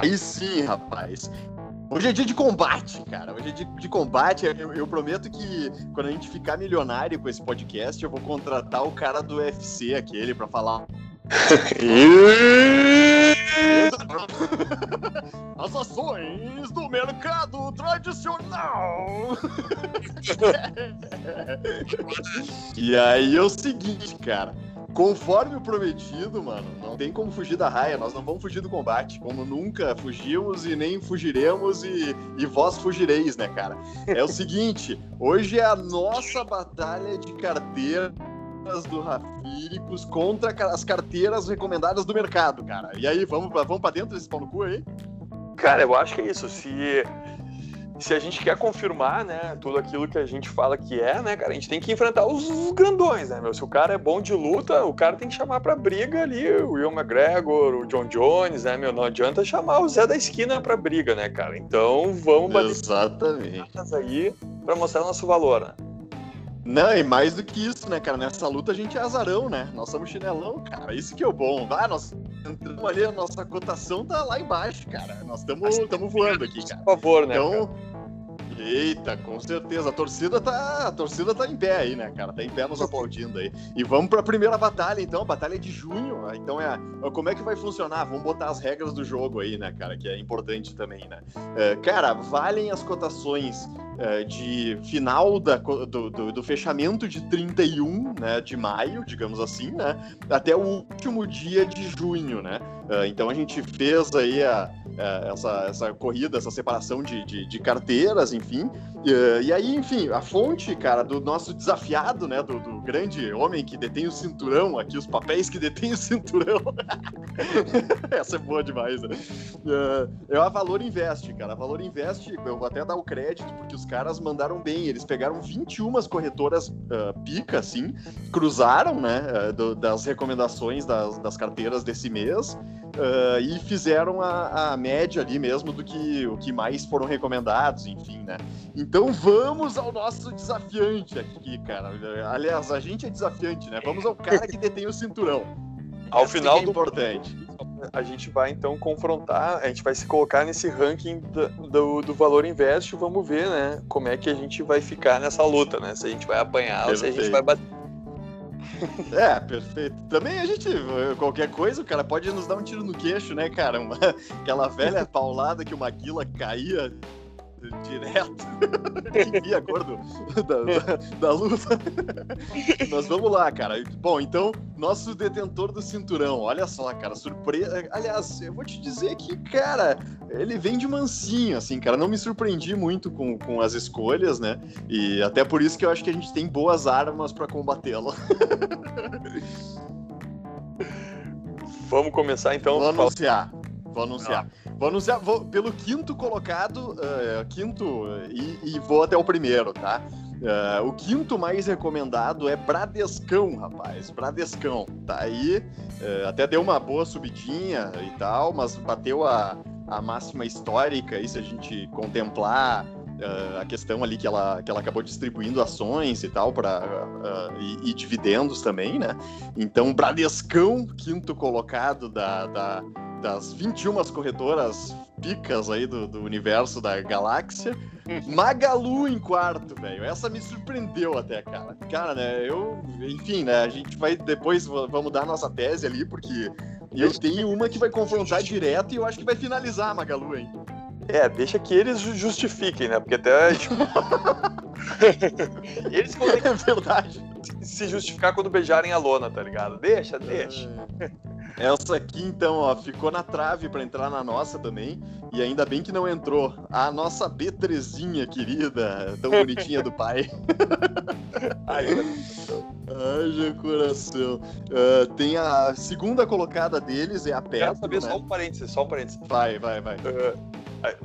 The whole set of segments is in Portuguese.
Aí sim, rapaz. Hoje é dia de combate, cara. Hoje é dia de combate. Eu, eu, prometo que quando a gente ficar milionário com esse podcast, eu vou contratar o cara do UFC, aquele, pra falar. As ações do mercado tradicional. e aí é o seguinte, cara. Conforme o prometido, mano, não tem como fugir da raia, nós não vamos fugir do combate, como nunca fugimos e nem fugiremos e, e vós fugireis, né, cara? É o seguinte, hoje é a nossa batalha de carteiras do Rafíricos contra as carteiras recomendadas do mercado, cara. E aí, vamos, vamos pra dentro desse pau no cu aí? Cara, eu acho que é isso. Se se a gente quer confirmar, né, tudo aquilo que a gente fala que é, né, cara, a gente tem que enfrentar os grandões, né, meu? Se o cara é bom de luta, o cara tem que chamar pra briga ali o Will McGregor, o John Jones, né, meu? Não adianta chamar o Zé da esquina pra briga, né, cara? Então vamos bater Exatamente. aí pra mostrar nosso valor, né? Não, e mais do que isso, né, cara? Nessa luta a gente é azarão, né? Nós somos chinelão, cara. Isso que é o bom. Vai, nós entramos ali, a nossa cotação tá lá embaixo, cara. Nós estamos voando aqui, cara. Por favor, né? Então, cara? Eita, com certeza. A torcida tá, a torcida tá em pé aí, né, cara? Tá em pé nos aplaudindo aí. E vamos para a primeira batalha, então. A batalha é de junho. Então é, como é que vai funcionar? Vamos botar as regras do jogo aí, né, cara? Que é importante também, né? É, cara, valem as cotações é, de final da, do, do, do, fechamento de 31 né, de maio, digamos assim, né? Até o último dia de junho, né? É, então a gente fez aí a, a, essa, essa corrida, essa separação de, de, de carteiras, enfim. E, e, aí, enfim, a fonte, cara, do nosso desafiado, né? Do, do, grande homem que detém o cinturão, aqui, os papéis que detém o cinturão. Essa é boa demais, né? É, é a Valor Invest, cara. A Valor Invest, eu vou até dar o crédito, porque os caras mandaram bem. Eles pegaram 21 corretoras uh, pica, assim, cruzaram, né? Uh, do, das recomendações das, das carteiras desse mês. Uh, e fizeram a, a, média ali mesmo do que o que mais foram recomendados, enfim, né? Então vamos ao nosso desafiante aqui, cara. Aliás, a gente é desafiante, né? Vamos ao cara que detém o cinturão. Ao final é do importante. A gente vai então confrontar, a gente vai se colocar nesse ranking do, do, do, valor investe, vamos ver, né? Como é que a gente vai ficar nessa luta, né? Se a gente vai apanhar Perfeito. ou se a gente vai bater é, perfeito. Também a gente, qualquer coisa, o cara pode nos dar um tiro no queixo, né, cara? Uma, aquela velha paulada que o Maguila caía direto. que a cor do, da, da, da, luta. Mas vamos lá, cara. Bom, então, nosso detentor do cinturão, olha só, cara, surpresa. Aliás, eu vou te dizer que, cara, ele vem de mansinho, assim, cara. Não me surpreendi muito com, com as escolhas, né? E até por isso que eu acho que a gente tem boas armas para combatê-lo. Vamos começar então. Vou anunciar. Vou anunciar. Ah. Vou vou, pelo quinto colocado, uh, quinto, e, e, vou até o primeiro, tá? Uh, o quinto mais recomendado é Bradescão, rapaz. Bradescão. Tá aí, uh, até deu uma boa subidinha e tal, mas bateu a, a máxima histórica aí, se a gente contemplar uh, a questão ali que ela, que ela acabou distribuindo ações e tal, para uh, e, e, dividendos também, né? Então, Bradescão, quinto colocado da, da das 21 corretoras picas aí do, do universo da galáxia. Magalu em quarto, velho. Essa me surpreendeu até, cara. Cara, né, eu. Enfim, né, a gente vai depois vamos dar nossa tese ali, porque eu tenho uma que vai confrontar direto e eu acho que vai finalizar a Magalu, hein. É, deixa que eles justifiquem, né? Porque até. Tipo... eles vão ter que... É verdade. Se justificar quando beijarem a lona, tá ligado? Deixa, deixa. É. Essa aqui, então, ó, ficou na trave para entrar na nossa também. E ainda bem que não entrou. A nossa B3zinha querida, tão bonitinha do pai. Ai, Ai, meu coração. Uh, tem a segunda colocada deles, é a Petro. Quero saber né? só um parênteses, só um parênteses. Vai, vai, vai. Uh,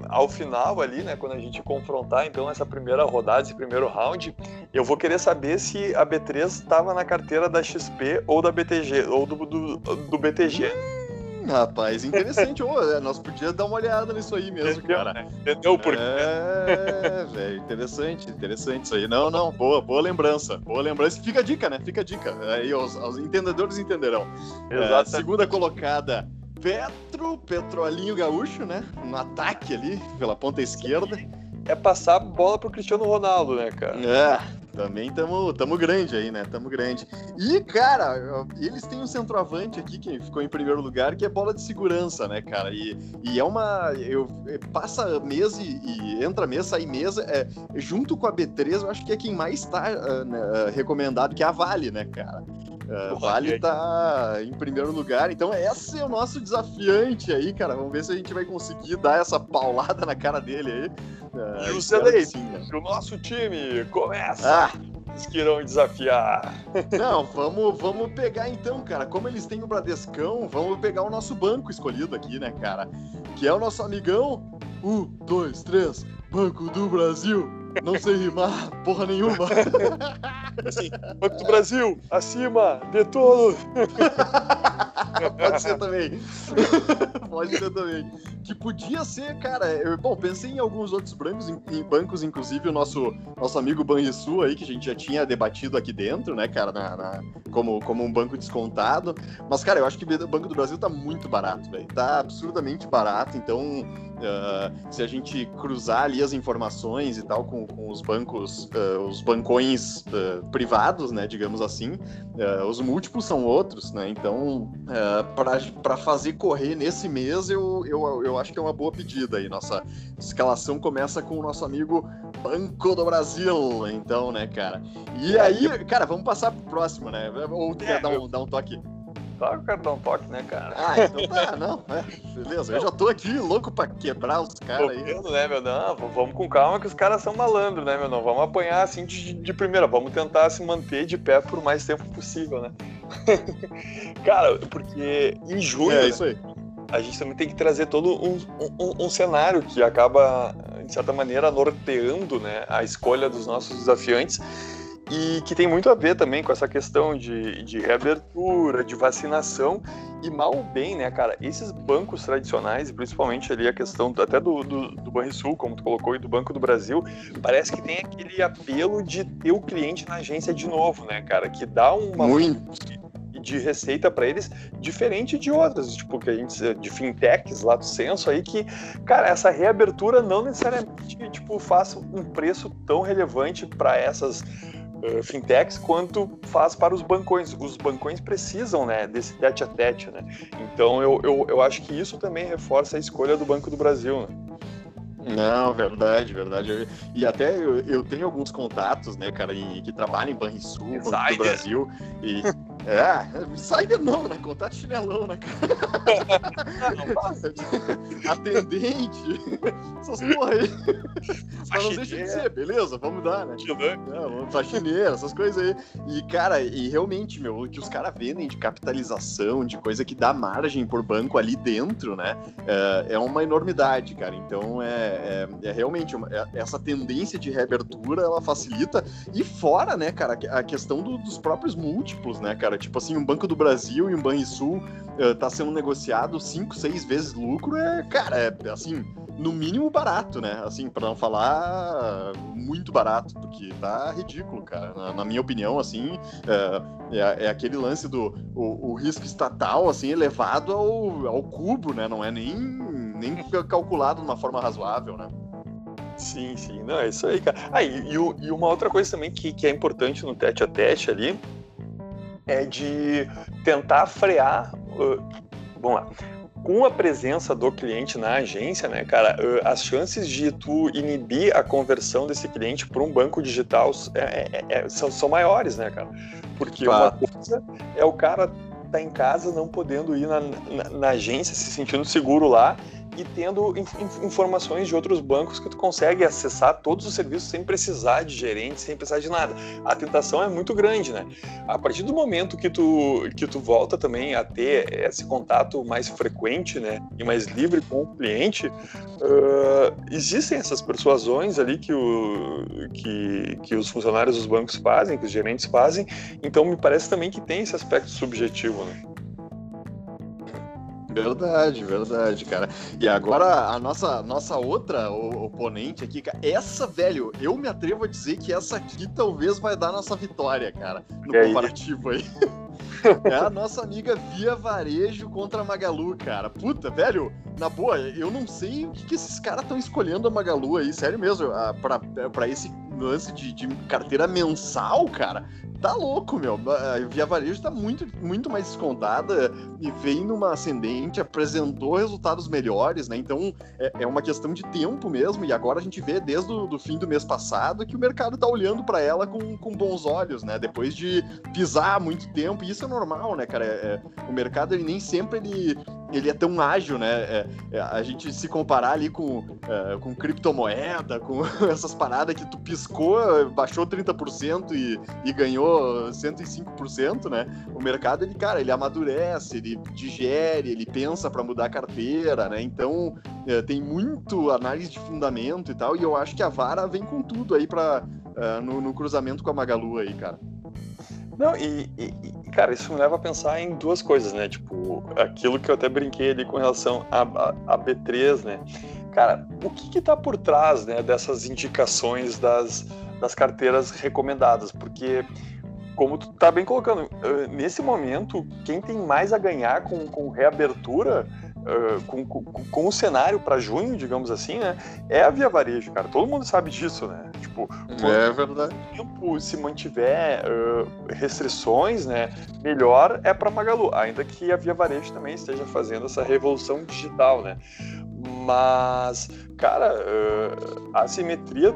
ao final ali, né, quando a gente confrontar então essa primeira rodada, esse primeiro round, eu vou querer saber se a B3 estava na carteira da XP ou da BTG, ou do, do, do BTG. Hum, rapaz, interessante. oh, nós podíamos dar uma olhada nisso aí mesmo, Entendeu, cara. Né? Entendeu por quê? É, velho, interessante, interessante isso aí. Não, não, boa, boa lembrança. Boa lembrança. Fica a dica, né? Fica a dica. Aí os, os entendedores entenderão. É, Exato. É, segunda colocada Petro, Petrolinho Gaúcho, né? No ataque ali, pela ponta esquerda. É passar a bola pro Cristiano Ronaldo, né, cara? É, também tamo, tamo grande aí, né? Tamo grande. E, cara, eles têm um centroavante aqui que ficou em primeiro lugar, que é bola de segurança, né, cara? E, e é uma. Eu, passa mês e, e entra mês, sai mês. É, junto com a B3, eu acho que é quem mais tá uh, né, recomendado, que é a Vale, né, cara? Uh, vale tá em primeiro lugar, então esse é o nosso desafiante aí, cara. Vamos ver se a gente vai conseguir dar essa paulada na cara dele aí. Uh, e o Celeste, né? o nosso time começa. Ah. Eles que irão desafiar. Não, vamos, vamos pegar então, cara. Como eles têm o Bradescão, vamos pegar o nosso banco escolhido aqui, né, cara? Que é o nosso amigão. Um, dois, três, Banco do Brasil. Não sei rimar porra nenhuma. Assim, Banco do Brasil, acima de todos. Pode ser também. Pode ser também. Que podia ser, cara. Eu, bom, pensei em alguns outros bancos, em, em bancos, inclusive o nosso, nosso amigo Banrisul aí, que a gente já tinha debatido aqui dentro, né, cara, na, na, como, como um banco descontado. Mas, cara, eu acho que o Banco do Brasil tá muito barato, velho. Tá absurdamente barato, então Uh, se a gente cruzar ali as informações e tal com, com os bancos, uh, os bancões uh, privados, né, digamos assim, os múltiplos são outros, né? Então, para fazer correr nesse mês, eu, eu, eu acho que é uma boa pedida aí. Nossa escalação começa com o nosso amigo Banco do Brasil, então, né, cara? E aí, cara, vamos passar pro próximo, né? Ou quer é, dar um, dar um toque? Só eu quero dar um toque, né, cara? Ah, então tá, não. É, beleza, eu já tô aqui louco pra quebrar os caras aí. Vendo, né, meu? Não, vamos com calma que os caras são malandros, né, meu? Não vamos apanhar assim de, de primeira. Vamos tentar se manter de pé por mais tempo possível, né? cara, porque em junho. É, isso aí. A gente também tem que trazer todo um, um, um cenário que acaba, de certa maneira, norteando né, a escolha dos nossos desafiantes e que tem muito a ver também com essa questão de, de reabertura, de vacinação. E mal ou bem, né, cara, esses bancos tradicionais, principalmente ali a questão até do, do, do Banrisul, como tu colocou, e do Banco do Brasil, parece que tem aquele apelo de ter o cliente na agência de novo, né, cara, que dá uma... Muito. de receita para eles diferente de outras, tipo que a gente de fintechs lá do censo aí que, cara, essa reabertura não necessariamente tipo faça um preço tão relevante para essas uh, fintechs quanto faz para os bancões. Os bancões precisam né, desse tete a tete. Né? Então eu, eu, eu acho que isso também reforça a escolha do Banco do Brasil. Né? Não, verdade, verdade. E até eu, eu, tenho alguns contatos, né, cara, em, que trabalham em Banrisul, Banco do Brasil. E, é, insider não, né? Contato chinelão, né, cara? Atendente. Essas porra aí. Mas não deixa de ser, beleza? Vamos dar, né? É, faxineira, essas coisas aí. E, cara, e realmente, meu, o que os caras vendem de capitalização, de coisa que dá margem por banco ali dentro, né? É, é uma enormidade, cara. Então, é, é, é realmente uma, é, essa tendência de reabertura, ela facilita. E fora, né, cara, a questão do, dos próprios múltiplos, né, cara? Tipo assim, um Banco do Brasil e um Banrisul uh, tá sendo negociado cinco, seis vezes lucro, é, cara, é assim, no mínimo barato, né? Assim, para não falar muito barato, porque tá ridículo, cara. Na, na minha opinião, assim, é, é, é, aquele lance do o, o, risco estatal, assim, elevado ao, ao cubo, né? Não é nem, nem calculado de uma forma razoável, né? Sim, sim, não, é isso aí, cara. Ah, e, e, e uma outra coisa também que, que é importante no tete a tete ali é de tentar frear. Uh, vamos lá. Com a presença do cliente na agência, né, cara, uh, as chances de tu inibir a conversão desse cliente para um banco digital é, é, é, são, são, maiores, né, cara? Porque claro. uma coisa é o cara tá em casa não podendo ir na, na, na agência, se sentindo seguro lá, e tendo informações de outros bancos que tu consegue acessar todos os serviços sem precisar de gerente, sem precisar de nada. A tentação é muito grande, né? A partir do momento que tu, que tu volta também a ter esse contato mais frequente, né, e mais livre com o cliente, uh, existem essas persuasões ali que, o, que, que os funcionários dos bancos fazem, que os gerentes fazem, então me parece também que tem esse aspecto subjetivo, né? Verdade, verdade, cara. E agora a nossa, nossa outra oponente aqui, essa, velho, eu me atrevo a dizer que essa aqui talvez vai dar nossa vitória, cara, no e comparativo aí. aí. É a nossa amiga Via Varejo contra a Magalu, cara. Puta, velho, na boa, eu não sei o que, que esses caras estão escolhendo a Magalu aí, sério mesmo, pra esse lance de, de carteira mensal, cara tá louco, meu. A Via Varejo tá muito, muito mais descontada e vem numa ascendente, apresentou resultados melhores, né? Então é, é uma questão de tempo mesmo. E agora a gente vê desde o fim do mês passado que o mercado tá olhando para ela com, com bons olhos, né? Depois de pisar muito tempo, e isso é normal, né, cara? É, é, o mercado ele nem sempre ele, ele é tão ágil, né? É, é, a gente se comparar ali com, é, com criptomoeda, com essas paradas que tu piscou, baixou 30% e, e ganhou 105%, né? O mercado, ele, cara, ele amadurece, ele digere, ele pensa para mudar a carteira, né? Então, é, tem muito análise de fundamento e tal, e eu acho que a Vara vem com tudo aí para é, no, no cruzamento com a Magalu aí, cara. Não, e, e, cara, isso me leva a pensar em duas coisas, né? Tipo, aquilo que eu até brinquei ali com relação a, a, a B3, né? Cara, o que que tá por trás, né, dessas indicações das, das carteiras recomendadas? Porque, como tu tá bem colocando, nesse momento, quem tem mais a ganhar com, com reabertura uh, com, com, com, o cenário para junho, digamos assim, né? É a Via Varejo, cara. Todo mundo sabe disso, né? Tipo, é verdade. tempo se mantiver uh, restrições, né? Melhor é para Magalu, ainda que a Via Varejo também esteja fazendo essa revolução digital, né? Mas, cara, uh, a simetria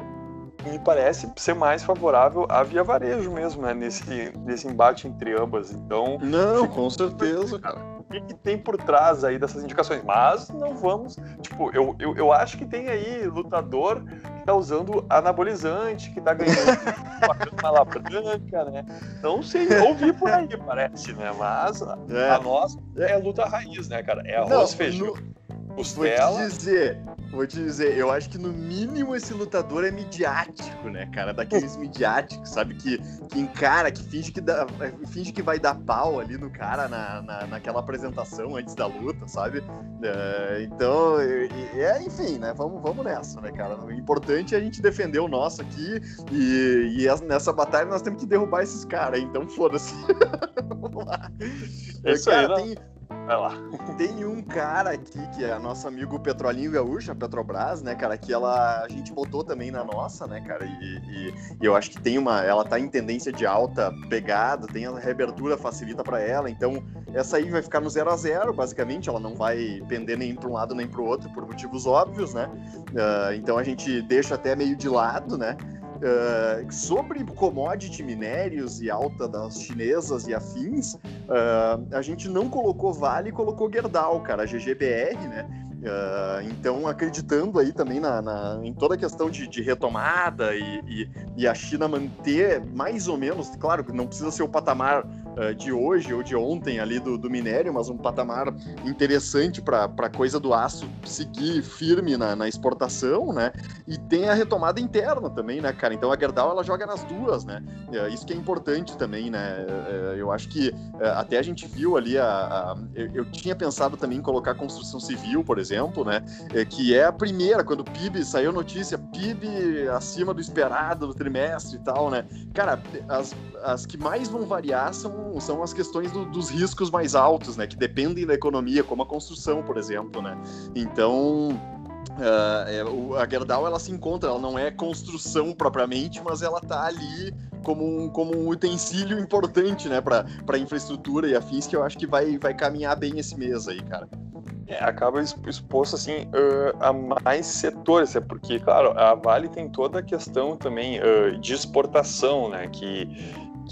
me parece ser mais favorável à Via Varejo mesmo, né? Nesse, nesse embate entre ambas. Então. Não, com certeza, cara que, que tem por trás aí dessas indicações. Mas não vamos. Tipo, eu, eu, eu acho que tem aí lutador que tá usando anabolizante, que tá ganhando uma mala branca, né? Não sei, ouvi por aí, parece, né? Mas é. a nossa é luta raiz, né, cara? É arroz, não, feijão. No Costela. Vou te dizer, vou te dizer, eu acho que no mínimo esse lutador é midiático, né, cara? Daqueles midiáticos, sabe? Que, que encara, que finge que, dá, finge que vai dar pau ali no cara na, na, naquela apresentação antes da luta, sabe? É, então, é, enfim, né? Vamos, vamos nessa, né, cara? O importante é a gente defender o nosso aqui e, e nessa batalha nós temos que derrubar esses caras, então foda-se. vamos lá. Isso cara, aí, tem, Vai lá. Tem um cara aqui que é nosso amigo Petrolinho Gaúcho, a Petrobras, né, cara, que ela a gente botou também na nossa, né, cara, e, e, e eu acho que tem uma, ela tá em tendência de alta pegada, tem a reabertura facilita para ela, então essa aí vai ficar no 0 a 0 basicamente, ela não vai pender nem para um lado nem para o outro por motivos óbvios, né? Uh, então a gente deixa até meio de lado, né? Uh, sobre commodity, minérios e alta das chinesas e afins, uh, a gente não colocou Vale e colocou Gerdau, cara, a GGBR, né? Uh, então, acreditando aí também na, na, em toda a questão de, de retomada e, e, e, a China manter mais ou menos, claro que não precisa ser o patamar uh, de hoje ou de ontem ali do, do minério, mas um patamar interessante para a coisa do aço seguir firme na, na, exportação, né? E tem a retomada interna também, né, cara? Então a Gerdau ela joga nas duas, né? Uh, isso que é importante também, né? eu acho que até a gente viu ali a, a eu, eu tinha pensado também em colocar construção civil, por exemplo né? Que é a primeira, quando o PIB saiu notícia, PIB acima do esperado do trimestre e tal, né? Cara, as, as que mais vão variar são, são as questões do, dos riscos mais altos, né? Que dependem da economia, como a construção, por exemplo, né? Então. Uh, a Gerdau ela se encontra, ela não é construção propriamente, mas ela tá ali como um, como um utensílio importante, né, para infraestrutura e afins que eu acho que vai, vai caminhar bem esse mês aí, cara é, acaba exposto assim uh, a mais setores, é porque, claro, a Vale tem toda a questão também uh, de exportação, né? Que,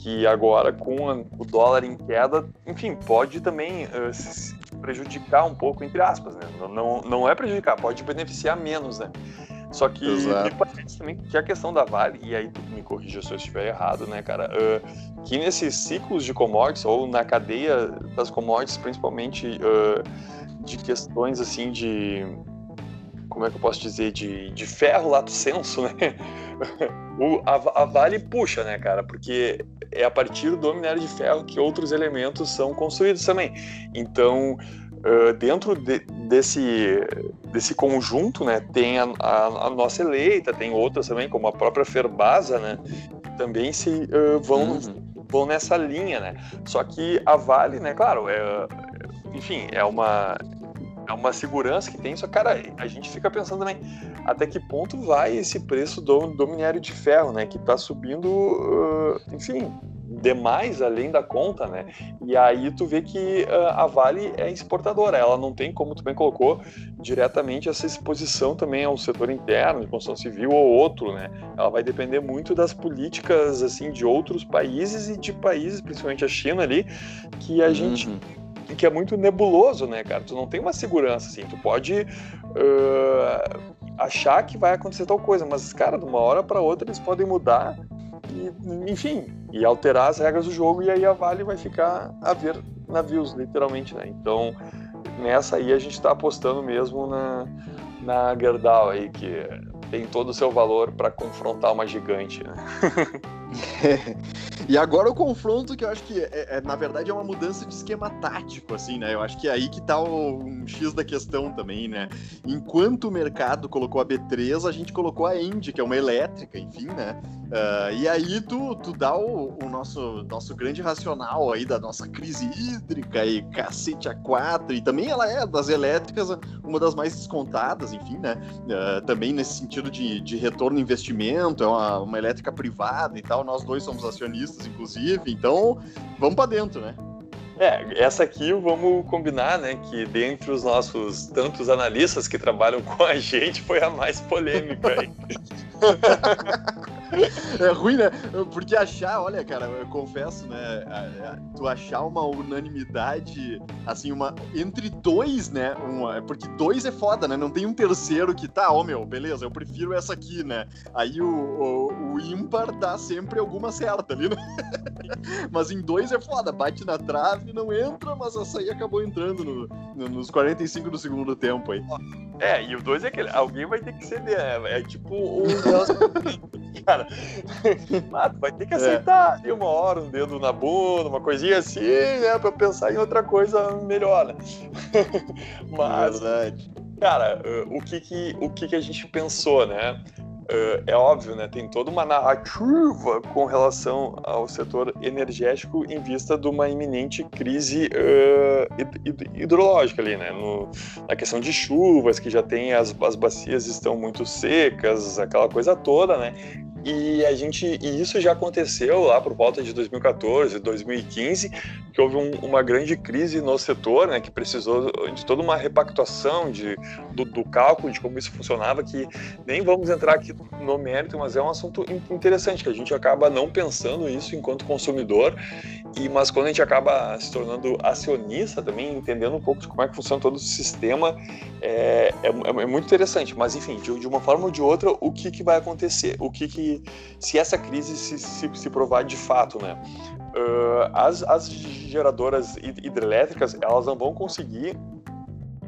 que agora com o dólar em queda, enfim, pode também uh, se prejudicar um pouco, entre aspas, né? Não, não, não é prejudicar, pode beneficiar menos, né? Só que me parece também que a questão da Vale, e aí tu me corrija se eu estiver errado, né, cara? Uh, que nesses ciclos de commodities, ou na cadeia das commodities, principalmente uh, de questões assim de. Como é que eu posso dizer? De, de ferro lato senso, né? o, a, a Vale puxa, né, cara? Porque é a partir do minério de ferro que outros elementos são construídos também. Então, uh, dentro de, desse, desse conjunto, né, tem a, a, a, nossa eleita, tem outras também, como a própria Ferbasa, né, que também se uh, vão, uhum. vão nessa linha, né. Só que a Vale, né, claro, é, enfim, é uma é uma segurança que tem, só cara, a gente fica pensando também até que ponto vai esse preço do, do minério de ferro, né, que está subindo, uh, enfim, demais além da conta, né? E aí tu vê que uh, a Vale é exportadora, ela não tem, como tu bem colocou, diretamente essa exposição também ao setor interno, de construção civil ou outro, né? Ela vai depender muito das políticas, assim, de outros países e de países, principalmente a China ali, que a uhum. gente que é muito nebuloso, né, cara? Tu não tem uma segurança, assim. Tu pode uh, achar que vai acontecer tal coisa, mas, cara, de uma hora para outra eles podem mudar e, enfim, e alterar as regras do jogo e aí a Vale vai ficar a ver navios, literalmente, né? Então, nessa aí a gente está apostando mesmo na, na Gerdau aí, que tem todo o seu valor para confrontar uma gigante, né? e agora o confronto que eu acho que é, é, na verdade é uma mudança de esquema tático, assim, né? Eu acho que é aí que tá o, um X da questão também, né? Enquanto o mercado colocou a B3, a gente colocou a Indy, que é uma elétrica, enfim, né? Uh, e aí tu, tu dá o, o, nosso, nosso grande racional aí da nossa crise hídrica e cacete a quatro, e também ela é das elétricas uma das mais descontadas, enfim, né? Uh, também nesse sentido de, de retorno investimento, é uma, uma elétrica privada e tal, nós dois somos acionistas, inclusive, então vamos para dentro, né? É, essa aqui vamos combinar, né, que dentre os nossos tantos analistas que trabalham com a gente foi a mais polêmica aí. É ruim, né? Porque achar, olha, cara, eu confesso, né? Tu achar uma unanimidade, assim, uma. Entre dois, né? Uma, porque dois é foda, né? Não tem um terceiro que tá, ó, oh, meu, beleza, eu prefiro essa aqui, né? Aí o, o, o ímpar dá sempre alguma certa ali, né? mas em dois é foda, bate na trave, não entra, mas essa aí acabou entrando no, no, nos 45 do segundo tempo aí. É, e o dois é aquele. Alguém vai ter que ceder, né? É tipo o. cara. Ah, vai ter que aceitar é. uma hora, um dedo na bunda, uma coisinha assim, né? Pra pensar em outra coisa melhor, né? Mas, Verdade. cara, o que que, o que que a gente pensou, né? Uh, é óbvio, né? Tem toda uma narrativa com relação ao setor energético em vista de uma iminente crise uh, hidrológica ali, né? No, na questão de chuvas, que já tem as, as bacias estão muito secas, aquela coisa toda, né? E a gente, e isso já aconteceu lá por volta de 2014, 2015, que houve um, uma grande crise no setor, né, que precisou de toda uma repactuação de, do, do, cálculo de como isso funcionava, que nem vamos entrar aqui no mérito, mas é um assunto interessante, que a gente acaba não pensando isso enquanto consumidor, e mas quando a gente acaba se tornando acionista também, entendendo um pouco de como é que funciona todo o sistema, é, é, é muito interessante. Mas enfim, de, de, uma forma ou de outra, o que, que vai acontecer? O que, que se essa crise se, se, se provar de fato, né? Uh, as, as geradoras hidrelétricas elas não vão conseguir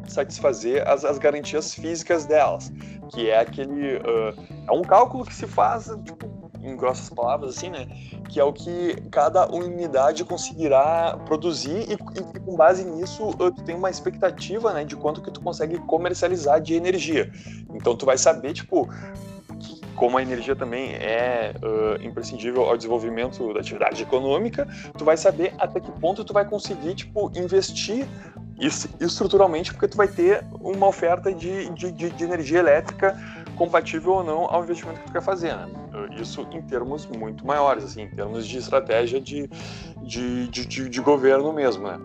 satisfazer as, as garantias físicas delas, que é aquele uh, é um cálculo que se faz tipo, em grossas palavras assim, né, que é o que cada unidade conseguirá produzir e, e, com base nisso uh, tu tem uma expectativa, né, de quanto que tu consegue comercializar de energia. Então tu vai saber tipo como a energia também é uh, imprescindível ao desenvolvimento da atividade econômica, tu vai saber até que ponto tu vai conseguir, tipo, investir estruturalmente, porque tu vai ter uma oferta de, de, de energia elétrica compatível ou não ao investimento que tu quer fazer, né? Isso em termos muito maiores, assim, em termos de estratégia de, de, de, de governo mesmo, né?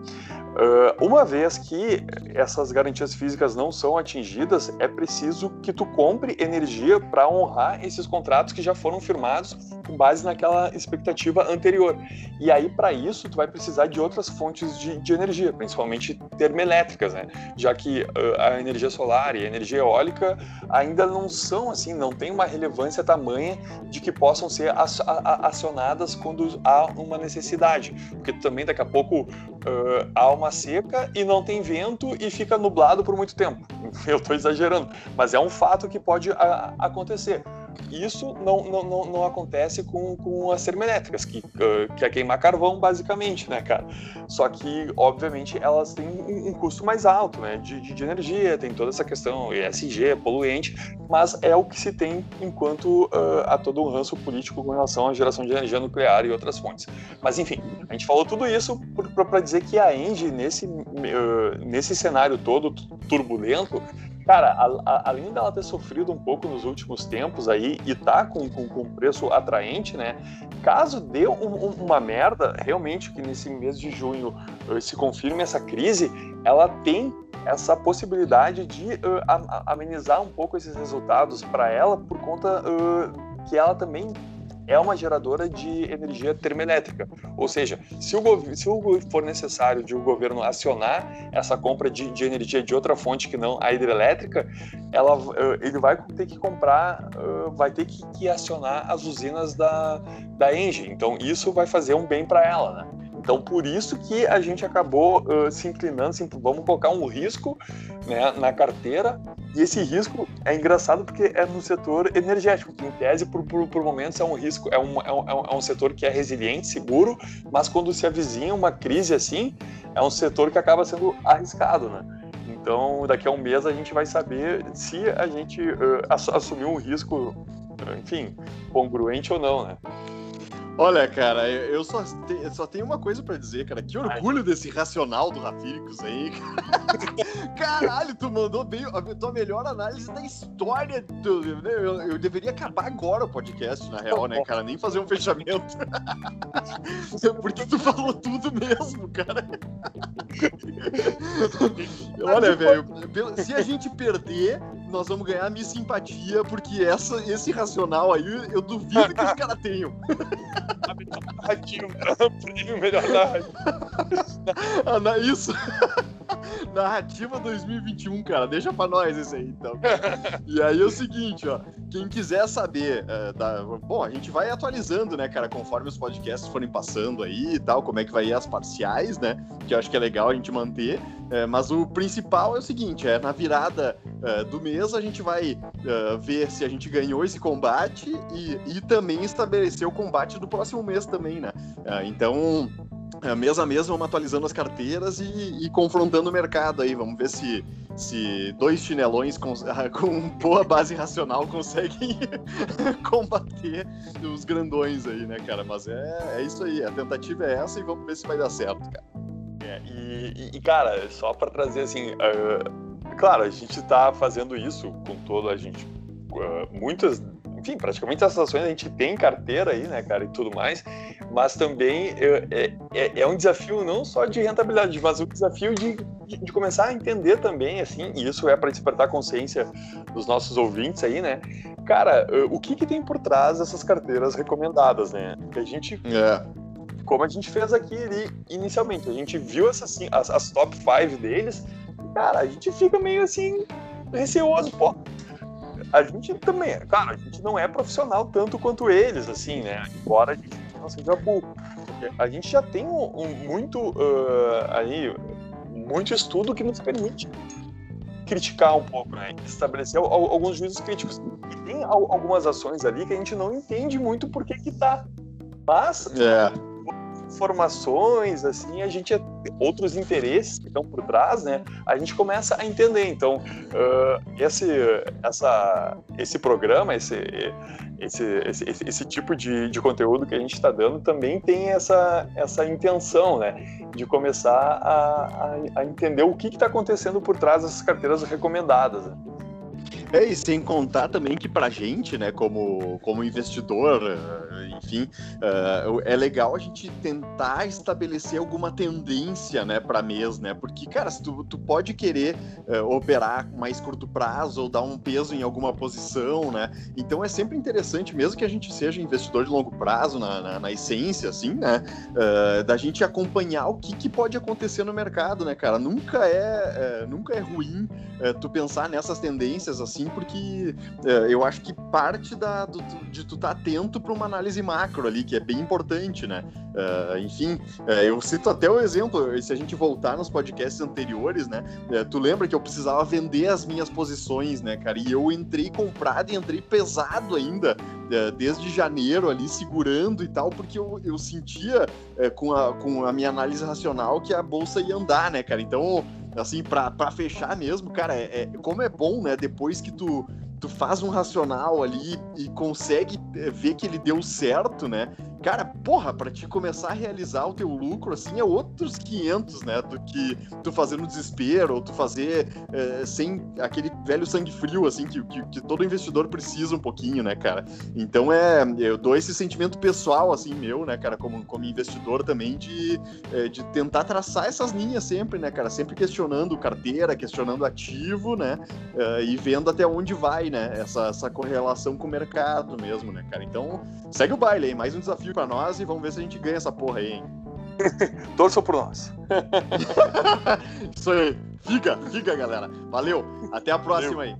Uh, uma vez que essas garantias físicas não são atingidas, é preciso que tu compre energia para honrar esses contratos que já foram firmados com base naquela expectativa anterior. E aí, para isso, tu vai precisar de outras fontes de, de energia, principalmente termoelétricas, né? Já que uh, a energia solar e a energia eólica ainda não são assim, não tem uma relevância tamanha de que possam ser acionadas quando há uma necessidade. Porque também daqui a pouco uh, há uma seca e não tem vento e fica nublado por muito tempo. Eu estou exagerando, mas é um fato que pode acontecer. Isso não, não, não, não acontece com, com as termoelétricas, que, uh, que é queimar carvão, basicamente, né, cara? Só que, obviamente, elas têm um, um custo mais alto, né, de, de, de, energia, tem toda essa questão ESG, poluente, mas é o que se tem enquanto uh, há todo um ranço político com relação à geração de energia nuclear e outras fontes. Mas, enfim, a gente falou tudo isso para dizer que a Engie, nesse, uh, nesse cenário todo turbulento, cara, a, a, além dela ter sofrido um pouco nos últimos tempos aí e tá com, com, com preço atraente, né? Caso dê um, um, uma merda, realmente que nesse mês de junho uh, se confirme essa crise, ela tem essa possibilidade de uh, amenizar um pouco esses resultados para ela por conta uh, que ela também é uma geradora de energia termoelétrica. Ou seja, se, o se for necessário de o governo acionar essa compra de, de, energia de outra fonte que não a hidrelétrica, ela, eh, ele vai ter que comprar, eh, vai ter que, que acionar as usinas da, da Engie. Então, isso vai fazer um bem para ela, né? Então, por isso que a gente acabou uh, se inclinando, assim, vamos colocar um risco né, na carteira, e esse risco é engraçado porque é no setor energético, que em tese, por, por, por momentos, é um risco, é um, é, um, é um setor que é resiliente, seguro, mas quando se avizinha uma crise assim, é um setor que acaba sendo arriscado, né? Então, daqui a um mês a gente vai saber se a gente uh, assumiu um risco, enfim, congruente ou não, né? Olha, cara, eu só, te, só tenho uma coisa para dizer, cara. Que orgulho desse racional do Rafíricos aí. Caralho, tu mandou bem a tua melhor análise da história. Do, eu, eu, deveria acabar agora o podcast, na real, né, cara? Nem fazer um fechamento. Porque tu falou tudo mesmo, cara. Olha, velho, se a gente perder, nós vamos ganhar a minha simpatia, porque essa, esse racional aí, eu duvido que os caras tenham. Narrativa, prêmio melhor narrativa. Isso. Narrativa 2021, cara. Deixa pra nós isso aí, então. E aí é o seguinte, ó. Quem quiser saber, uh, da... bom, a gente vai atualizando, né, cara, conforme os podcasts forem passando aí e tal, como é que vai ir as parciais, né? Que eu acho que é legal a gente manter. É, mas o principal é o seguinte: é na virada uh, do mês a gente vai ver se a gente ganhou esse combate e, e também estabelecer o combate do próximo mês também, né? Uh, então, mês a mês vamos atualizando as carteiras e, e, confrontando o mercado aí. Vamos ver se, se dois chinelões com, com boa base racional conseguem combater os grandões aí, né, cara? Mas é, é isso aí, a tentativa é essa e vamos ver se vai dar certo, cara. É, e, e, cara, só para trazer assim, uh, claro, a gente tá fazendo isso com toda a gente, uh, muitas, enfim, praticamente as ações a gente tem carteira aí, né, cara, e tudo mais, mas também é, é, é um desafio não só de rentabilidade, mas um desafio de, de, de começar a entender também, assim, e isso é para despertar consciência dos nossos ouvintes aí, né, cara, o que que tem por trás dessas carteiras recomendadas, né, que a gente... É como a gente fez aqui inicialmente. A gente viu essas, assim, as, as top 5 deles, cara, a gente fica meio assim, receoso, pô. A gente também, cara, a gente não é profissional tanto quanto eles, assim, né? Embora a gente não seja burro. A gente já tem um, um muito uh, aí, muito estudo que nos permite criticar um pouco, né? Estabelecer alguns juízos críticos. E tem algumas ações ali que a gente não entende muito por que que tá. Mas é informações, assim, a gente outros interesses que estão por trás, né? A gente começa a entender. Então, uh, esse, essa, esse programa, esse, esse, esse, esse tipo de, de conteúdo que a gente está dando também tem essa, essa intenção, né? De começar a, a, a entender o que está acontecendo por trás dessas carteiras recomendadas. Né? É, e sem contar também que pra gente, né, como, como investidor, eh, enfim, uh, é legal a gente tentar estabelecer alguma tendência, né, pra mês, né, porque, cara, se tu, tu pode querer uh, operar mais curto prazo ou dar um peso em alguma posição, né, então é sempre interessante, mesmo que a gente seja investidor de longo prazo, na, na, na essência, assim, né, uh, da gente acompanhar o que, que pode acontecer no mercado, né, cara, nunca é, nunca é ruim tu pensar nessas tendências, assim, assim, porque é, eu acho que parte da, do, de tu estar tá atento para uma análise macro ali, que é bem importante, né? Uh, enfim, uh, eu cito até o exemplo, se a gente voltar nos podcasts anteriores, né? Uh, tu lembra que eu precisava vender as minhas posições, né, cara? E eu entrei comprado e entrei pesado ainda, desde janeiro ali, segurando e tal, porque eu, eu sentia com, a, com a minha análise racional que a bolsa ia andar, né, cara? Então, assim, para fechar mesmo, cara, é, é, como é bom, né, depois que tu tu faz um racional ali e consegue eh, ver que ele deu certo, né? Cara, porra, para te começar a realizar o teu lucro, assim, é outros 500, né? Do que tu fazer no desespero, ou tu fazer é, sem aquele velho sangue frio, assim, que, que, que, todo investidor precisa um pouquinho, né, cara? Então, é, eu dou esse sentimento pessoal, assim, meu, né, cara, como, como investidor também, de, é, de tentar traçar essas linhas sempre, né, cara? Sempre questionando carteira, questionando ativo, né? É, e vendo até onde vai, né? Essa, essa correlação com o mercado mesmo, né, cara? Então, segue o baile aí, mais um desafio para nós e vamos ver se a gente ganha essa porra aí, hein? Torçam por nós. Isso aí. Fica, fica, galera. Valeu. Até a próxima Valeu. aí.